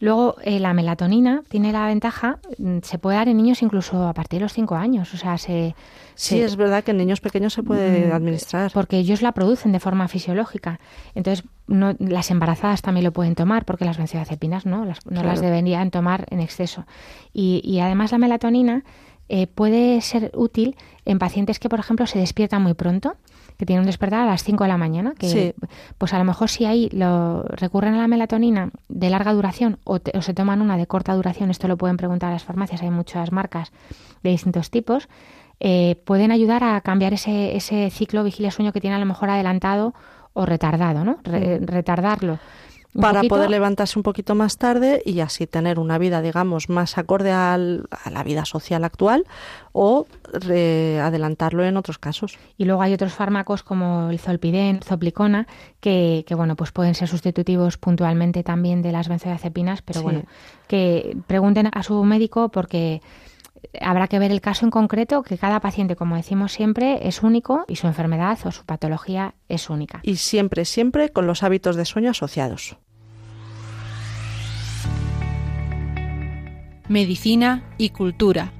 Luego, eh, la melatonina tiene la ventaja, mm, se puede dar en niños incluso a partir de los 5 años. O sea, se. Sí, se- es verdad que en niños pequeños se puede Mm, administrar. Porque ellos la producen de forma fisiológica. Entonces, no, las embarazadas también lo pueden tomar, porque las benzodiazepinas no, las, no Claro. las deberían tomar en exceso. Y, y además la melatonina eh, puede ser útil en pacientes que, por ejemplo, se despiertan muy pronto, que tienen un despertar a las 5 de la mañana, que Sí. pues a lo mejor si ahí lo recurren a la melatonina de larga duración o, te- o se toman una de corta duración, esto lo pueden preguntar a las farmacias, hay muchas marcas de distintos tipos, eh, pueden ayudar a cambiar ese, ese ciclo vigilia-sueño que tiene a lo mejor adelantado o retardado, ¿no? Re- retardarlo. Para poquito. poder levantarse un poquito más tarde y así tener una vida, digamos, más acorde al- a la vida social actual o re- adelantarlo en otros casos. Y luego hay otros fármacos como el zolpidem, zoplicona, que, que, bueno, pues pueden ser sustitutivos puntualmente también de las benzodiazepinas, pero Sí. bueno, que pregunten a su médico porque habrá que ver el caso en concreto, que cada paciente, como decimos siempre, es único y su enfermedad o su patología es única. Y siempre, siempre con los hábitos de sueño asociados. Medicina y cultura.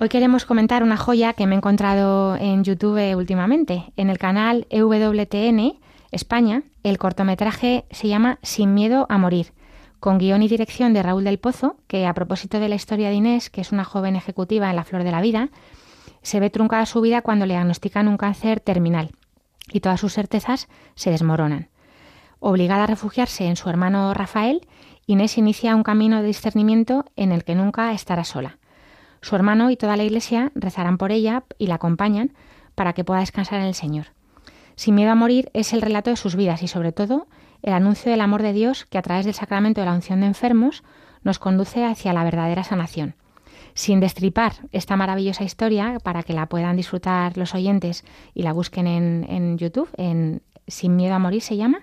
Hoy queremos comentar una joya que me he encontrado en YouTube últimamente. En el canal EWTN España, el cortometraje se llama Sin miedo a morir, con guion y dirección de Raúl del Pozo, que a propósito de la historia de Inés, que es una joven ejecutiva en la flor de la vida, se ve truncada su vida cuando le diagnostican un cáncer terminal y todas sus certezas se desmoronan. Obligada a refugiarse en su hermano Rafael, Inés inicia un camino de discernimiento en el que nunca estará sola. Su hermano y toda la Iglesia rezarán por ella y la acompañan para que pueda descansar en el Señor. Sin miedo a morir es el relato de sus vidas y sobre todo el anuncio del amor de Dios que a través del sacramento de la unción de enfermos nos conduce hacia la verdadera sanación. Sin destripar esta maravillosa historia, para que la puedan disfrutar los oyentes y la busquen en, en YouTube, en Sin miedo a morir se llama,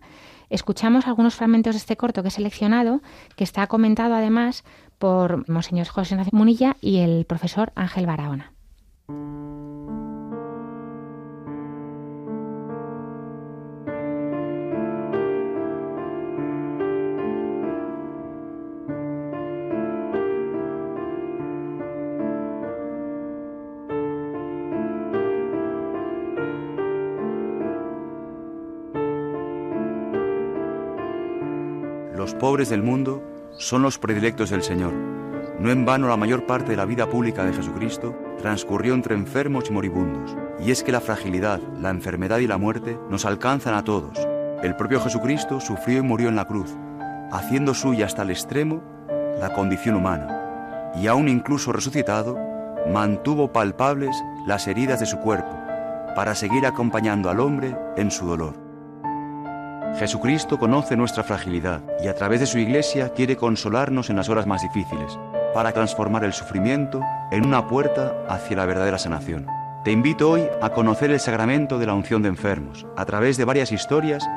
escuchamos algunos fragmentos de este corto que he seleccionado, que está comentado además por Monseñor José Ignacio Munilla y el profesor Ángel Barahona. Pobres del mundo son los predilectos del Señor. No en vano la mayor parte de la vida pública de Jesucristo transcurrió entre enfermos y moribundos. Y es que la fragilidad, la enfermedad y la muerte nos alcanzan a todos. El propio Jesucristo sufrió y murió en la cruz, haciendo suya hasta el extremo la condición humana. Y aún incluso resucitado, mantuvo palpables las heridas de su cuerpo, para seguir acompañando al hombre en su dolor. Jesucristo conoce nuestra fragilidad y a través de su iglesia quiere consolarnos en las horas más difíciles, para transformar el sufrimiento en una puerta hacia la verdadera sanación. Te invito hoy a conocer el sacramento de la unción de enfermos, a través de varias historias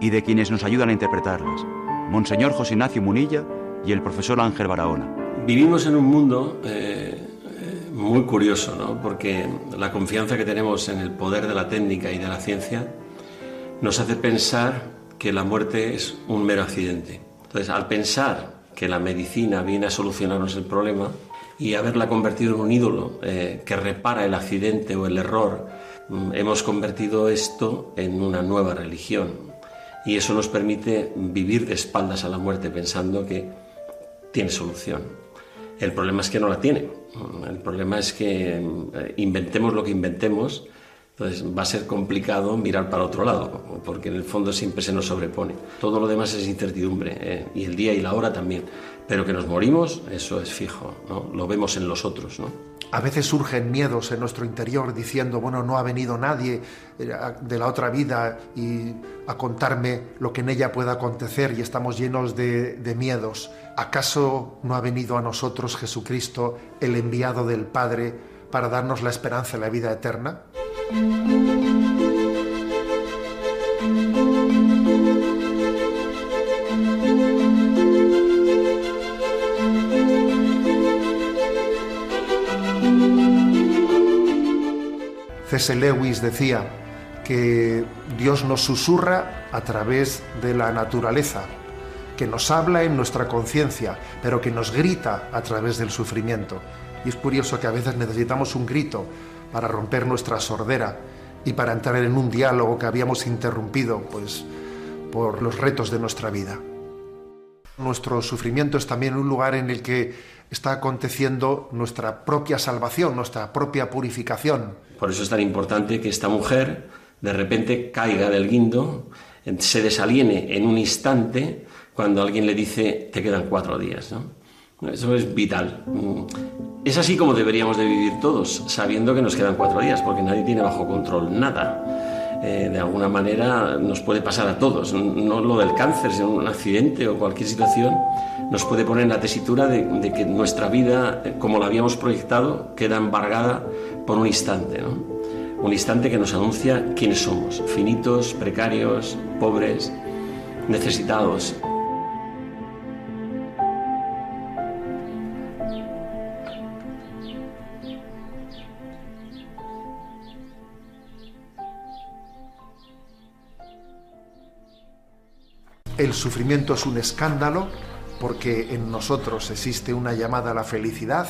y de quienes nos ayudan a interpretarlas. Monseñor José Ignacio Munilla y el profesor Ángel Barahona. Vivimos en un mundo eh, eh, muy curioso, ¿no? porque la confianza que tenemos en el poder de la técnica y de la ciencia nos hace pensar que la muerte es un mero accidente. Entonces, al pensar que la medicina viene a solucionarnos el problema y haberla convertido en un ídolo eh, que repara el accidente o el error, mm, hemos convertido esto en una nueva religión. Y eso nos permite vivir de espaldas a la muerte pensando que tiene solución. El problema es que no la tiene. El problema es que eh, inventemos lo que inventemos, va a ser complicado mirar para otro lado, porque en el fondo siempre se nos sobrepone. Todo lo demás es incertidumbre, eh, y el día y la hora también. Pero que nos morimos, eso es fijo, ¿no? lo vemos en los otros. ¿no? A veces surgen miedos en nuestro interior diciendo, bueno, no ha venido nadie eh, de la otra vida y a contarme lo que en ella pueda acontecer y estamos llenos de, de miedos. ¿Acaso no ha venido a nosotros Jesucristo, el enviado del Padre, para darnos la esperanza de la vida eterna? C.S. Lewis decía que Dios nos susurra a través de la naturaleza, que nos habla en nuestra conciencia, pero que nos grita a través del sufrimiento. Y es curioso que a veces necesitamos un grito para romper nuestra sordera y para entrar en un diálogo que habíamos interrumpido pues por los retos de nuestra vida. Nuestro sufrimiento es también un lugar en el que está aconteciendo nuestra propia salvación, nuestra propia purificación. Por eso es tan importante que esta mujer de repente caiga del guindo, se desaliene en un instante cuando alguien le dice te quedan cuatro días. ¿no? Eso es vital. Es así como deberíamos de vivir todos, sabiendo que nos quedan cuatro días, porque nadie tiene bajo control nada. Eh, de alguna manera nos puede pasar a todos, no lo del cáncer, sino un accidente o cualquier situación nos puede poner en la tesitura de, que nuestra vida, eh, como la habíamos proyectado, queda embargada por un instante, un instante que nos anuncia quiénes somos, finitos, precarios, pobres, necesitados, El sufrimiento es un escándalo porque en nosotros existe una llamada a la felicidad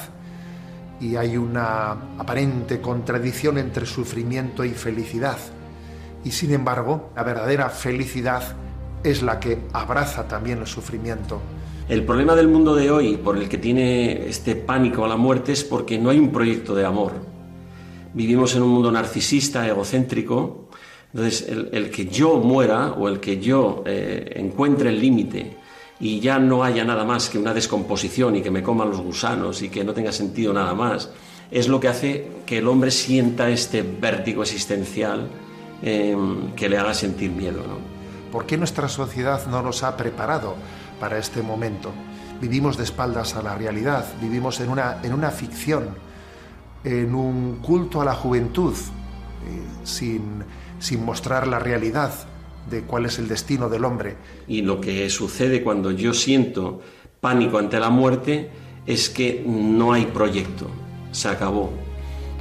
y hay una aparente contradicción entre sufrimiento y felicidad. Y sin embargo, la verdadera felicidad es la que abraza también el sufrimiento. El problema del mundo de hoy por el que tiene este pánico a la muerte es porque no hay un proyecto de amor. vivimos en un mundo narcisista, egocéntrico. Entonces, el, que yo muera o el que yo eh, encuentre el límite y ya no haya nada más que una descomposición y que me coman los gusanos y que no tenga sentido nada más, es lo que hace que el hombre sienta este vértigo existencial em, que le haga sentir miedo. ¿no? ¿Por qué nuestra sociedad no nos ha preparado para este momento? Vivimos de espaldas a la realidad, vivimos en una, en una ficción, en un culto a la juventud, eh, sin, sin mostrar la realidad de cuál es el destino del hombre. Y lo que sucede cuando yo siento pánico ante la muerte es que no hay proyecto, se acabó.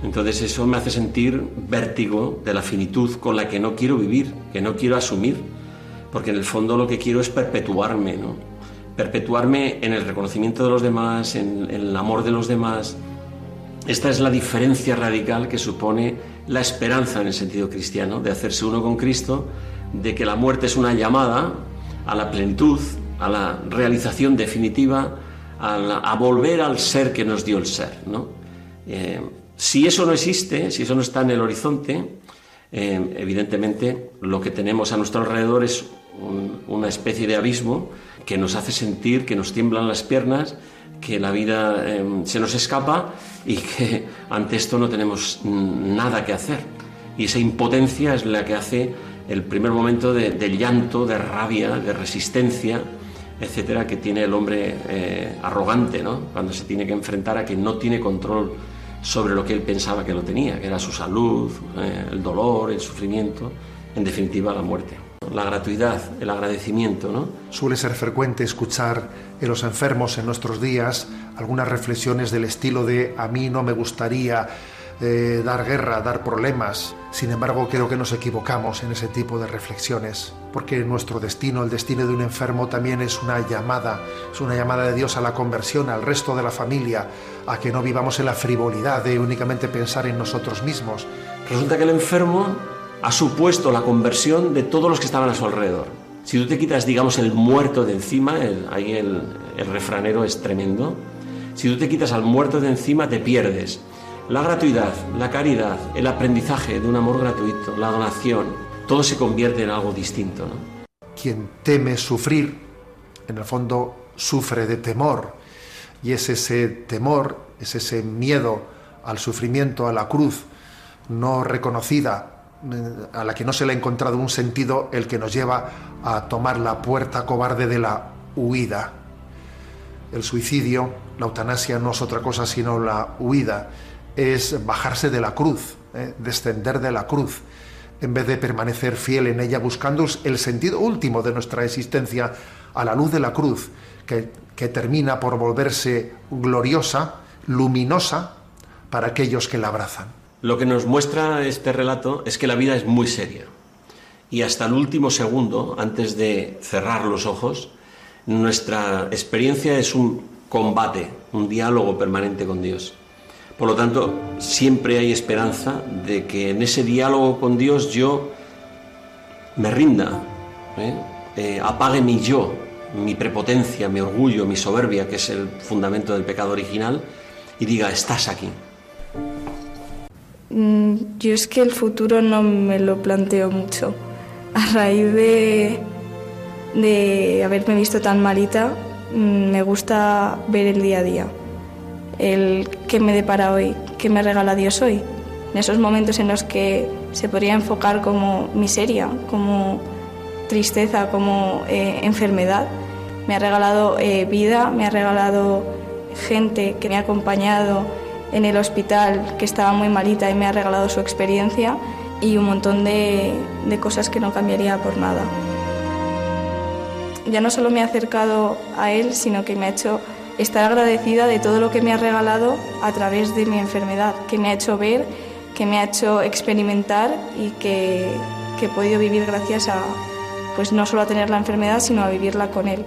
Entonces eso me hace sentir vértigo de la finitud con la que no quiero vivir, que no quiero asumir, porque en el fondo lo que quiero es perpetuarme, ¿no? Perpetuarme en el reconocimiento de los demás, en, en el amor de los demás. Esta es la diferencia radical que supone la esperanza en el sentido cristiano, de hacerse uno con Cristo de que la muerte es una llamada a la plenitud, a la realización definitiva, a, volver al ser que nos dio el ser. Eh, si eso no existe, si eso no está en el horizonte, eh, evidentemente lo que tenemos a nuestro alrededor es una especie de abismo que nos hace sentir que nos tiemblan las piernas, que la vida eh, se nos escapa y que ante esto no tenemos nada que hacer. Y esa impotencia es la que hace el primer momento de, llanto, de rabia, de resistencia, etcétera, que tiene el hombre eh, arrogante, ¿no? Cuando se tiene que enfrentar a que no tiene control sobre lo que él pensaba que lo tenía, que era su salud, eh, el dolor, el sufrimiento, en definitiva la muerte. La gratuidad, el agradecimiento, ¿no? Suele ser frecuente escuchar en los enfermos en nuestros días algunas reflexiones del estilo de a mí no me gustaría dar guerra, dar problemas. Sin embargo, creo que nos equivocamos en ese tipo de reflexiones, porque nuestro destino, el destino de un enfermo, también es una llamada, es una llamada de Dios a la conversión, al resto de la familia, a que no vivamos en la frivolidad de únicamente pensar en nosotros mismos. Resulta que el enfermo ha supuesto la conversión de todos los que estaban a su alrededor. Si tú te quitas, digamos, el muerto de encima, ahí el, el refranero es tremendo, si tú te quitas al muerto de encima, te pierdes. La gratuidad, la caridad, el aprendizaje de un amor gratuito, la donación, todo se convierte en algo distinto. Quien teme sufrir, en el fondo sufre de temor, y es ese temor, es ese miedo al sufrimiento, a la cruz no reconocida, a la que no se le ha encontrado un sentido, el que nos lleva a tomar la puerta cobarde de la huida. El suicidio, la eutanasia no es otra cosa sino la huida es bajarse de la cruz, ¿eh? descender de la cruz, en vez de permanecer fiel en ella, buscando el sentido último de nuestra existencia a la luz de la cruz, que, que termina por volverse gloriosa, luminosa para aquellos que la abrazan. Lo que nos muestra este relato es que la vida es muy seria. Y hasta el último segundo, antes de cerrar los ojos, nuestra experiencia es un combate, un diálogo permanente con Dios. Por lo tanto, siempre hay esperanza de que en ese diálogo con Dios yo me rinda, ¿eh? Eh, apague mi yo, mi prepotencia, mi orgullo, mi soberbia, que es el fundamento del pecado original, y diga, estás aquí. Mm, yo es que el futuro no me lo planteo mucho. A raíz de, de haberme visto tan malita, mm, me gusta ver el día a día el qué me depara hoy, qué me regala Dios hoy. En esos momentos en los que se podría enfocar como miseria, como tristeza, como eh, enfermedad, me ha regalado eh, vida, me ha regalado gente que me ha acompañado en el hospital, que estaba muy malita y me ha regalado su experiencia y un montón de, de cosas que no cambiaría por nada. Ya no solo me ha acercado a él, sino que me ha hecho estar agradecida de todo lo que me ha regalado a través de mi enfermedad, que me ha hecho ver, que me ha hecho experimentar y que, que he podido vivir gracias a, pues no solo a tener la enfermedad, sino a vivirla con él.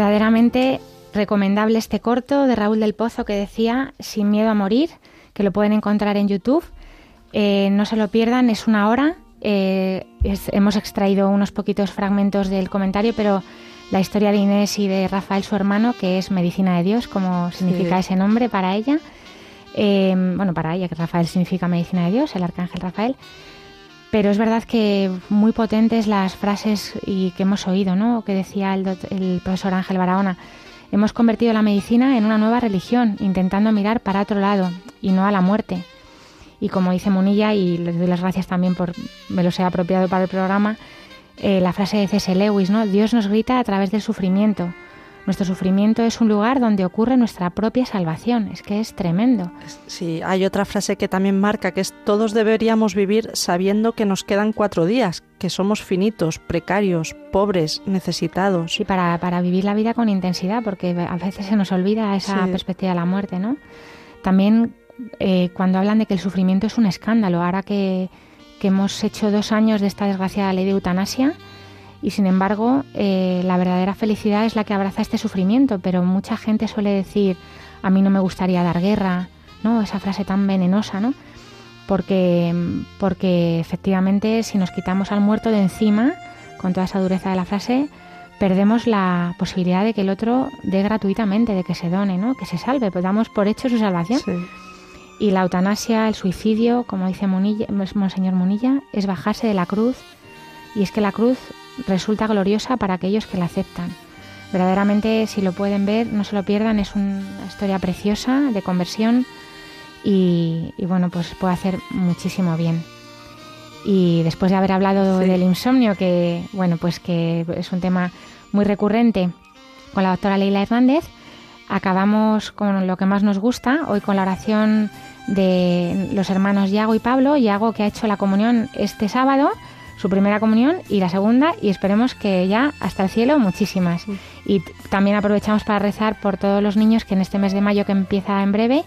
Verdaderamente recomendable este corto de Raúl del Pozo que decía Sin miedo a morir, que lo pueden encontrar en YouTube. Eh, no se lo pierdan, es una hora. Eh, es- hemos extraído unos poquitos fragmentos del comentario, pero la historia de Inés y de Rafael, su hermano, que es Medicina de Dios, como significa ese nombre para ella. Eh, bueno, para ella, que Rafael significa Medicina de Dios, el arcángel Rafael. Pero es verdad que muy potentes las frases y que hemos oído, ¿no? Que decía el, profesor Ángel Barahona. Hemos convertido la medicina en una nueva religión, intentando mirar para otro lado y no a la muerte. Y como dice Munilla, y les doy las gracias también por me los he apropiado para el programa, eh, la frase de C.S. Lewis, ¿no? Dios nos grita a través del sufrimiento. Nuestro sufrimiento es un lugar donde ocurre nuestra propia salvación. Es que es tremendo. Sí, hay otra frase que también marca que es todos deberíamos vivir sabiendo que nos quedan cuatro días, que somos finitos, precarios, pobres, necesitados. Sí, para, para vivir la vida con intensidad, porque a veces se nos olvida esa Sí. perspectiva de la muerte, ¿no? También eh, cuando hablan de que el sufrimiento es un escándalo, ahora que, que hemos hecho dos años de esta desgraciada ley de eutanasia, y sin embargo eh, la verdadera felicidad es la que abraza este sufrimiento, pero mucha gente suele decir, a mí no me gustaría dar guerra, ¿no? Esa frase tan venenosa, ¿no? Porque, porque efectivamente si nos quitamos al muerto de encima, con toda esa dureza de la frase, perdemos la posibilidad de que el otro dé gratuitamente, de que se done, ¿no? que se salve, pues damos por hecho su salvación. Y la eutanasia, el suicidio, como dice Munilla, Monseñor Munilla, es bajarse de la cruz y es que la cruz resulta gloriosa para aquellos que la aceptan. Verdaderamente, si lo pueden ver, no se lo pierdan, es una historia preciosa de conversión y, y bueno, pues puede hacer muchísimo bien. Y después de haber hablado Sí. del insomnio, que bueno, pues que es un tema muy recurrente con la doctora Leila Hernández, acabamos con lo que más nos gusta, hoy con la oración de los hermanos Yago y Pablo, Yago que ha hecho la comunión este sábado, su primera comunión y la segunda, y esperemos que ya hasta el cielo muchísimas. Y también aprovechamos para rezar por todos los niños que en este mes de mayo que empieza en breve,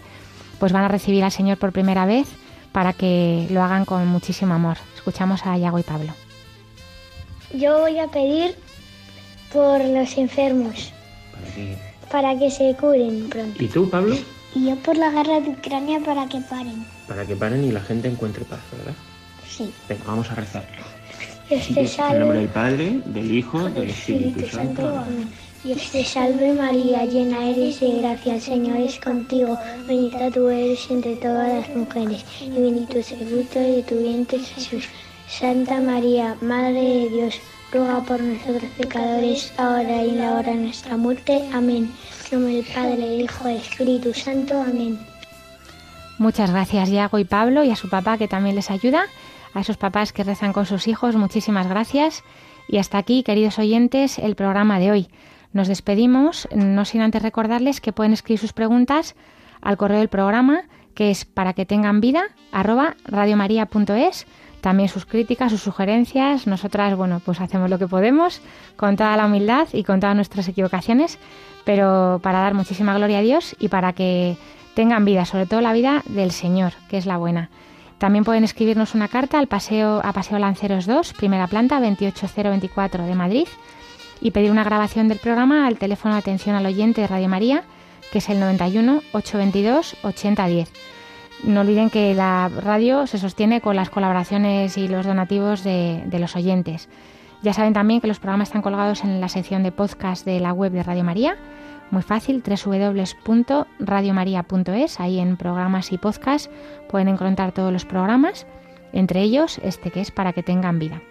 pues van a recibir al Señor por primera vez para que lo hagan con muchísimo amor. Escuchamos a Yago y Pablo. Yo voy a pedir por los enfermos, ¿Para qué? para que se curen pronto. ¿Y tú, Pablo? Y yo por la guerra de Ucrania para que paren. Para que paren y la gente encuentre paz, ¿verdad? Sí. Venga, vamos a rezar. Dios te En nombre salve, del Padre, del Hijo, del Espíritu Santo. Amén. Dios te salve María, llena eres de gracia, el Señor es contigo. Bendita tú eres entre todas las mujeres y bendito es el fruto de tu vientre Jesús. Santa María, Madre de Dios, ruega por nosotros pecadores, ahora y en la hora de nuestra muerte. Amén. En nombre del Padre, del Hijo del Espíritu Santo. Amén. Muchas gracias Yago y Pablo y a su papá que también les ayuda, a esos papás que rezan con sus hijos, muchísimas gracias. Y hasta aquí, queridos oyentes, el programa de hoy. Nos despedimos, no sin antes recordarles que pueden escribir sus preguntas al correo del programa, que es para que tengan vida, arroba radiomaria.es. También sus críticas, sus sugerencias. Nosotras, bueno, pues hacemos lo que podemos, con toda la humildad y con todas nuestras equivocaciones, pero para dar muchísima gloria a Dios y para que tengan vida, sobre todo la vida del Señor, que es la buena. También pueden escribirnos una carta al paseo a Paseo Lanceros 2, primera planta 28024 de Madrid y pedir una grabación del programa al teléfono de atención al oyente de Radio María, que es el 91 822 8010. No olviden que la radio se sostiene con las colaboraciones y los donativos de, de los oyentes. Ya saben también que los programas están colgados en la sección de podcast de la web de Radio María. Muy fácil, www.radiomaria.es. Ahí en programas y podcast pueden encontrar todos los programas, entre ellos este que es para que tengan vida.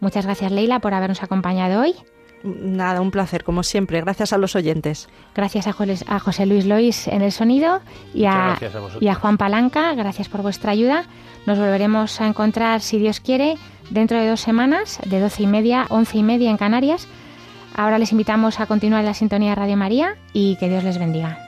Muchas gracias Leila por habernos acompañado hoy. Nada, un placer, como siempre. Gracias a los oyentes. Gracias a, José Luis Lois en el sonido y a, a y a Juan Palanca. Gracias por vuestra ayuda. Nos volveremos a encontrar, si Dios quiere, dentro de dos semanas, de doce y media, once y media en Canarias. Ahora les invitamos a continuar la sintonía de Radio María y que Dios les bendiga.